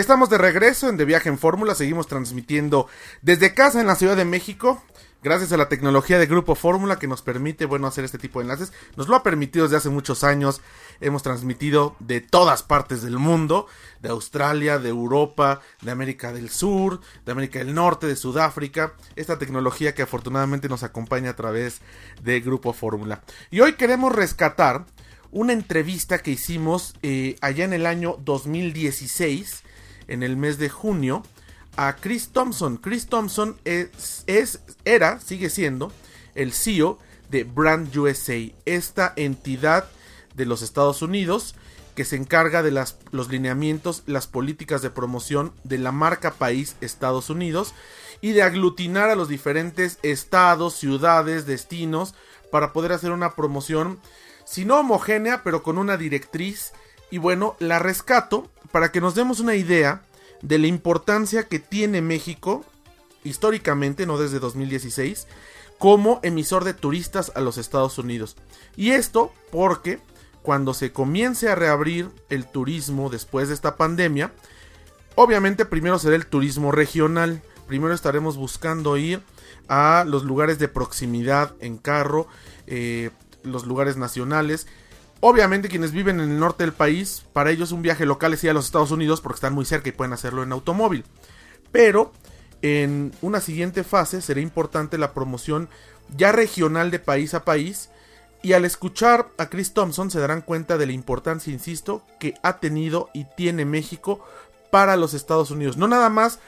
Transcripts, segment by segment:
Estamos de regreso en De Viaje en Fórmula, seguimos transmitiendo desde casa en la Ciudad de México, gracias a la tecnología de Grupo Fórmula que nos permite, bueno, hacer este tipo de enlaces. Nos lo ha permitido desde hace muchos años, hemos transmitido de todas partes del mundo, de Australia, de Europa, de América del Sur, de América del Norte, de Sudáfrica, esta tecnología que afortunadamente nos acompaña a través de Grupo Fórmula. Y hoy queremos rescatar una entrevista que hicimos eh, allá en el año 2016 en el mes de junio a Chris Thompson. Chris Thompson es, era, sigue siendo, el CEO de Brand USA, esta entidad de los Estados Unidos que se encarga de las, los lineamientos, las políticas de promoción de la marca país Estados Unidos y de aglutinar a los diferentes estados, ciudades, destinos para poder hacer una promoción, si no homogénea, pero con una directriz. Y bueno, la rescato para que nos demos una idea de la importancia que tiene México, históricamente, no desde 2016, como emisor de turistas a los Estados Unidos. Y esto porque cuando se comience a reabrir el turismo después de esta pandemia, obviamente primero será el turismo regional. Primero estaremos buscando ir a los lugares de proximidad en carro, eh, los lugares nacionales. Obviamente quienes viven en el norte del país, para ellos un viaje local es ir a los Estados Unidos porque están muy cerca y pueden hacerlo en automóvil. Pero en una siguiente fase será importante la promoción ya regional de país a país. Y al escuchar a Chris Thompson se darán cuenta de la importancia, insisto, que ha tenido y tiene México para los Estados Unidos. No nada más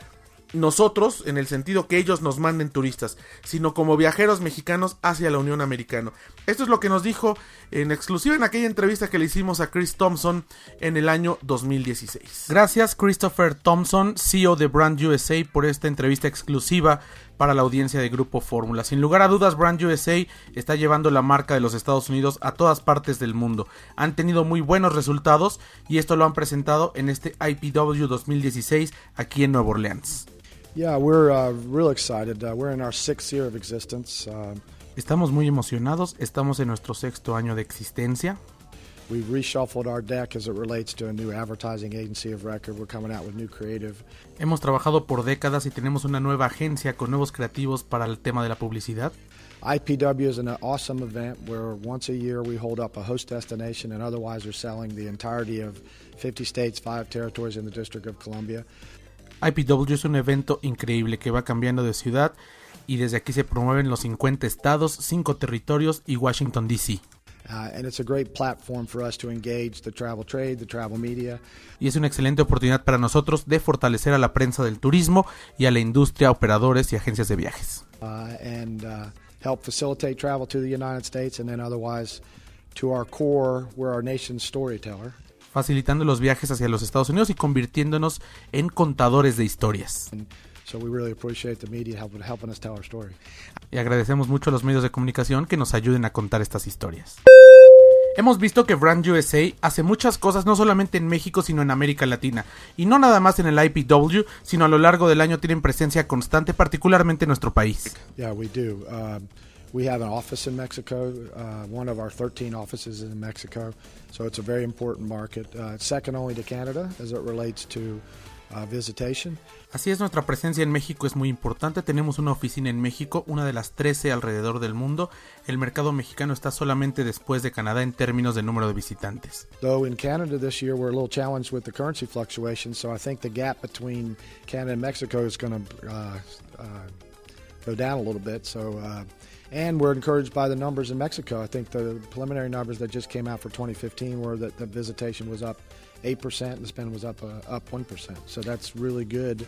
nosotros, en el sentido que ellos nos manden turistas, sino como viajeros mexicanos hacia la Unión Americana. Esto es lo que nos dijo en exclusiva en aquella entrevista que le hicimos a Chris Thompson en el año 2016. Gracias Christopher Thompson, CEO de Brand USA, por esta entrevista exclusiva para la audiencia de Grupo Fórmula. Sin lugar a dudas, Brand USA está llevando la marca de los Estados Unidos a todas partes del mundo. Han tenido muy buenos resultados y esto lo han presentado en este IPW 2016 aquí en Nueva Orleans. Yeah, we're uh, real excited. Uh, we're in our sixth year of existence. Uh, Estamos muy emocionados. Estamos en nuestro sexto año de existencia. we've reshuffled our deck as it relates to a new advertising agency of record. We're coming out with new creative. Hemos trabajado por décadas y tenemos una nueva agencia con nuevos creativos para el tema de la publicidad. IPW is an awesome event where once a year we hold up a host destination and otherwise we're selling the entirety of 50 states, five territories in the District of Columbia. IPW es un evento increíble que va cambiando de ciudad y desde aquí se promueven los 50 estados, 5 territorios y Washington DC. Uh, and it's a great platform for us to engage the travel trade, the travel media. Y es una excelente oportunidad para nosotros de fortalecer a la prensa del turismo y a la industria, operadores y agencias de viajes. uh, and uh, help facilitate travel to the United States, and then otherwise to our core, we're our nation's storyteller. Facilitando los viajes hacia los Estados Unidos y convirtiéndonos en contadores de historias. Y agradecemos mucho a los medios de comunicación que nos ayuden a contar estas historias. Hemos visto que Brand USA hace muchas cosas no solamente en México sino en América Latina. Y no nada más en el IPW, sino a lo largo del año tienen presencia constante, particularmente en nuestro país. Yeah, we do. Um, we have an office in Mexico. Uh, one of our 13 offices is in Mexico, so it's a very important market. Uh, second only to Canada as it relates to uh, visitation. Así es, nuestra presencia en México es muy importante. Tenemos una oficina en México, una de las 13 alrededor del mundo. El mercado mexicano está solamente después de Canadá en términos de número de visitantes. Though in Canada this year we're a little challenged with the currency fluctuations, so I think the gap between Canada and Mexico is going to uh, uh, go down a little bit. So, uh, and we're encouraged by the numbers in Mexico. I think the preliminary numbers that just came out for 2015 were that the visitation was up 8%, and the spend was up uh, up 1%. So that's really good.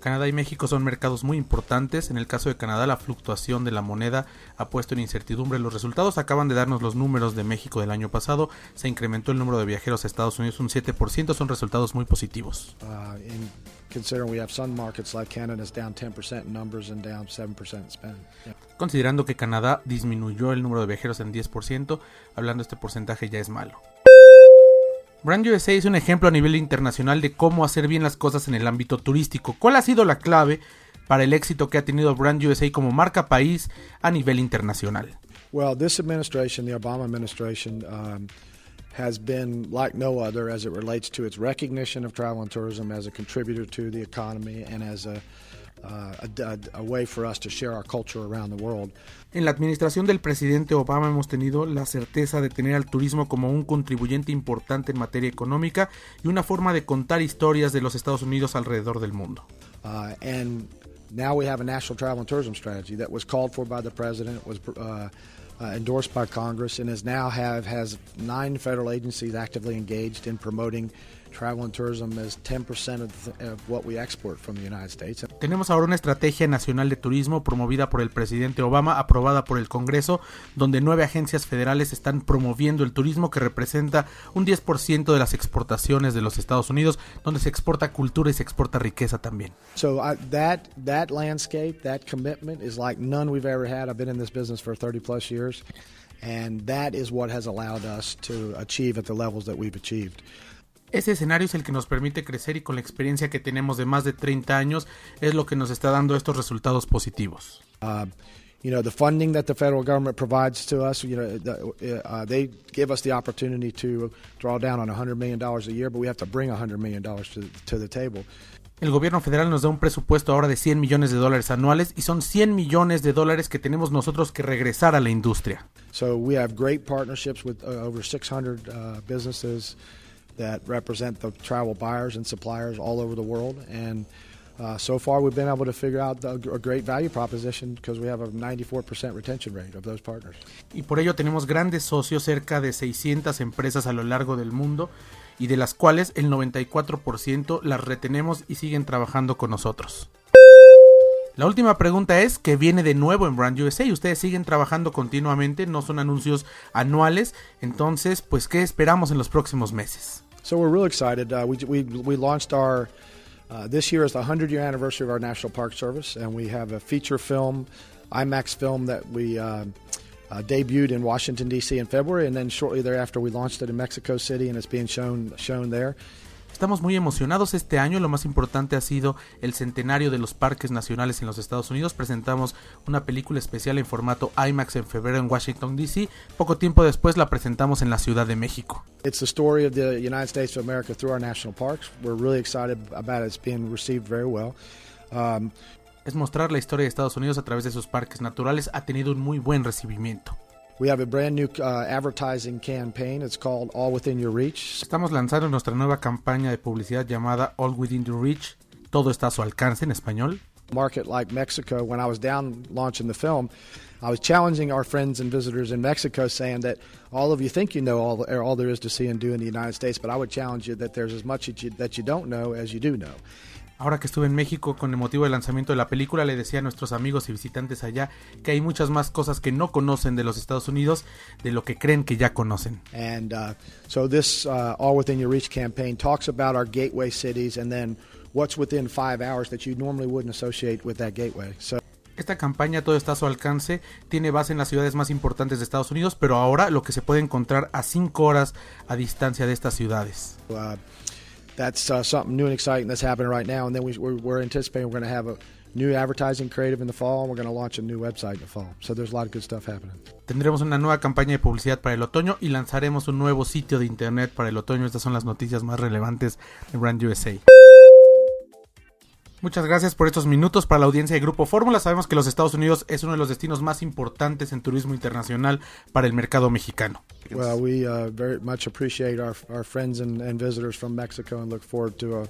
Canadá y México son mercados muy importantes. En el caso de Canadá, la fluctuación de la moneda ha puesto en incertidumbre los resultados. Acaban de darnos los números de México del año pasado. Se incrementó el número de viajeros a Estados Unidos un 7%. Son resultados muy positivos. Uh, in considering we have some markets like Canada is down 10% in numbers and down 7% in spend. Yeah. Considerando que Canadá disminuyó el número de viajeros en 10%, hablando de este porcentaje ya es malo. Brand USA es un ejemplo a nivel internacional de cómo hacer bien las cosas en el ámbito turístico. ¿Cuál ha sido la clave para el éxito que ha tenido Brand USA como marca país a nivel internacional? Well, this administration, the Obama administration, um, has been like no other as it relates to its recognition of travel and tourism as a contributor to the economy and as a En la administración del presidente Obama hemos tenido la certeza de tener al turismo como un contribuyente importante en materia económica y una forma de contar historias de los Estados Unidos alrededor del mundo. Uh, and now we have a national travel and tourism strategy that was called for by the president, was uh, uh, endorsed by Congress, and is now have has nine federal agencies actively engaged in promoting tenemos ahora una estrategia nacional de turismo promovida por el presidente Obama, aprobada por el Congreso, donde nueve agencias federales están promoviendo el turismo que representa un 10% de las exportaciones de los Estados Unidos, donde se exporta cultura y se exporta riqueza también. So uh, that that landscape, that commitment is like none we've ever had. I've been in this business for 30 plus years. And that is what has allowed us to achieve at the levels that we've achieved. Ese escenario es el que nos permite crecer y con la experiencia que tenemos de más de 30 años es lo que nos está dando estos resultados positivos. Uh, you know, the funding that the federal government provides to us, you know, the, uh, they give us the opportunity to draw down on $100 million a year, but we have to bring $100 million to, to the table. El gobierno federal nos da un presupuesto ahora de 100 millones de dólares anuales y son 100 millones de dólares que tenemos nosotros que regresar a la industria. So we have great partnerships with uh, over 600 uh, businesses that represent the travel buyers and suppliers all over the world. And uh, so far, we've been able to figure out a, a great value proposition because we have a 94% retention rate of those partners. Y por ello tenemos grandes socios, cerca de 600 empresas a lo largo del mundo, y de las cuales el 94% las retenemos y siguen trabajando con nosotros. La última pregunta es que viene de nuevo en Brand USA. Ustedes siguen trabajando continuamente, no son anuncios anuales. Entonces, pues, ¿qué esperamos en los próximos meses? So we're really excited. Uh, we, we, we launched our, uh, this year is the 100 year anniversary of our National Park Service, and we have a feature film, IMAX film that we uh, uh debuted in Washington, D.C. in February, and then shortly thereafter we launched it in Mexico City, and it's being shown, shown there. Estamos muy emocionados este año, lo más importante ha sido el centenario de los parques nacionales en los Estados Unidos. Presentamos una película especial en formato IMAX en febrero en Washington DC. Poco tiempo después la presentamos en la Ciudad de México. It's the story of the United States of America through our national parks. We're really excited about it. It's being received very well. Um, es mostrar la historia de Estados Unidos a través de sus parques naturales. Ha tenido un muy buen recibimiento. We have a brand new uh, advertising campaign. It's called All Within Your Reach. Estamos lanzando nuestra nueva campaña de publicidad llamada All Within Your Reach. Todo está a su alcance en español. Market like Mexico, when I was down launching the film, I was challenging our friends and visitors in Mexico, saying that all of you think you know all, all there is to see and do in the United States, but I would challenge you that there's as much that you, that you don't know as you do know. Ahora que estuve en México con el motivo del lanzamiento de la película, le decía a nuestros amigos y visitantes allá que hay muchas más cosas que no conocen de los Estados Unidos de lo que creen que ya conocen. And uh, so this uh, All Within Your Reach campaign talks about our gateway cities and then what's within five hours that you normally wouldn't associate with that gateway. So esta campaña todo está a su alcance, tiene base en las ciudades más importantes de Estados Unidos, pero ahora lo que se puede encontrar a cinco horas a distancia de estas ciudades. Uh, that's uh, something new and exciting that's happening right now. And then we, we're, anticipating we're going to have a new advertising creative in the fall, and we're going to launch a new website in the fall. So there's a lot of good stuff happening. Tendremos una nueva campaña de publicidad para el otoño y lanzaremos un nuevo sitio de internet para el otoño. Estas son las noticias más relevantes de Brand USA. Muchas gracias por estos minutos para la audiencia de Grupo Fórmula. Sabemos que los Estados Unidos es uno de los destinos más importantes en turismo internacional para el mercado mexicano. Well, we uh, very much appreciate our, our friends and, and visitors from Mexico and look forward to uh,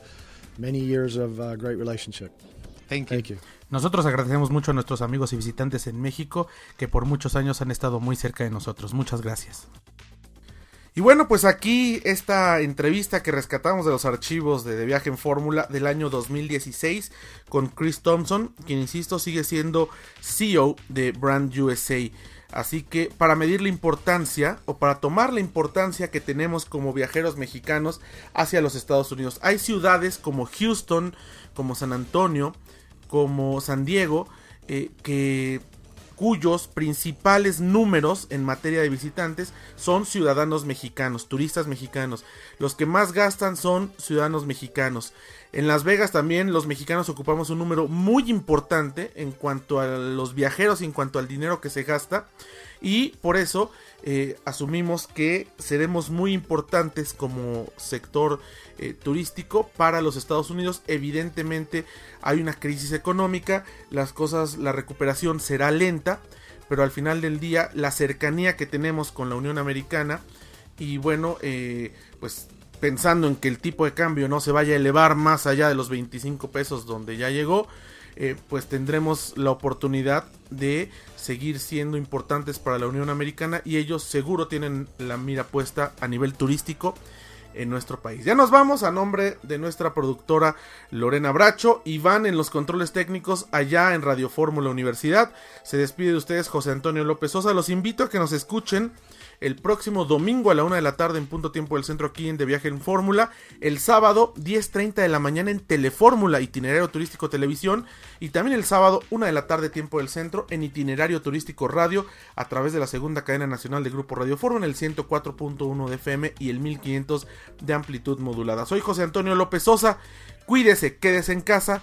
many years of uh, great relationship. Thank you. Thank you. Nosotros agradecemos mucho a nuestros amigos y visitantes en México que por muchos años han estado muy cerca de nosotros. Muchas gracias. Y bueno, pues aquí esta entrevista que rescatamos de los archivos de, de Viaje en Fórmula del año 2016 con Chris Thompson, quien insisto sigue siendo CEO de Brand USA. Así que para medir la importancia o para tomar la importancia que tenemos como viajeros mexicanos hacia los Estados Unidos, hay ciudades como Houston, como San Antonio, como San Diego, eh, que cuyos principales números en materia de visitantes son ciudadanos mexicanos, turistas mexicanos. Los que más gastan son ciudadanos mexicanos. En Las Vegas también los mexicanos ocupamos un número muy importante en cuanto a los viajeros y en cuanto al dinero que se gasta. Y por eso eh, asumimos que seremos muy importantes como sector eh, turístico para los Estados Unidos. Evidentemente hay una crisis económica, las cosas, la recuperación será lenta, pero al final del día la cercanía que tenemos con la Unión Americana y bueno, eh, pues pensando en que el tipo de cambio no se vaya a elevar más allá de los 25 pesos donde ya llegó, pues tendremos la oportunidad de seguir siendo importantes para la Unión Americana y ellos seguro tienen la mira puesta a nivel turístico en nuestro país. Ya nos vamos a nombre de nuestra productora Lorena Bracho y van en los controles técnicos allá en Radio Fórmula Universidad. Se despide de ustedes José Antonio López Sosa. Los invito a que nos escuchen el próximo domingo a la una de la tarde en punto tiempo del centro aquí en De Viaje en Fórmula, el sábado 10.30 de la mañana en Telefórmula, itinerario turístico televisión, y también el sábado una de la tarde tiempo del centro en itinerario turístico radio a través de la segunda cadena nacional de Grupo Radio Fórmula, el 104.1 de FM y el 1500 de amplitud modulada. Soy José Antonio López Sosa, cuídese, quédese en casa.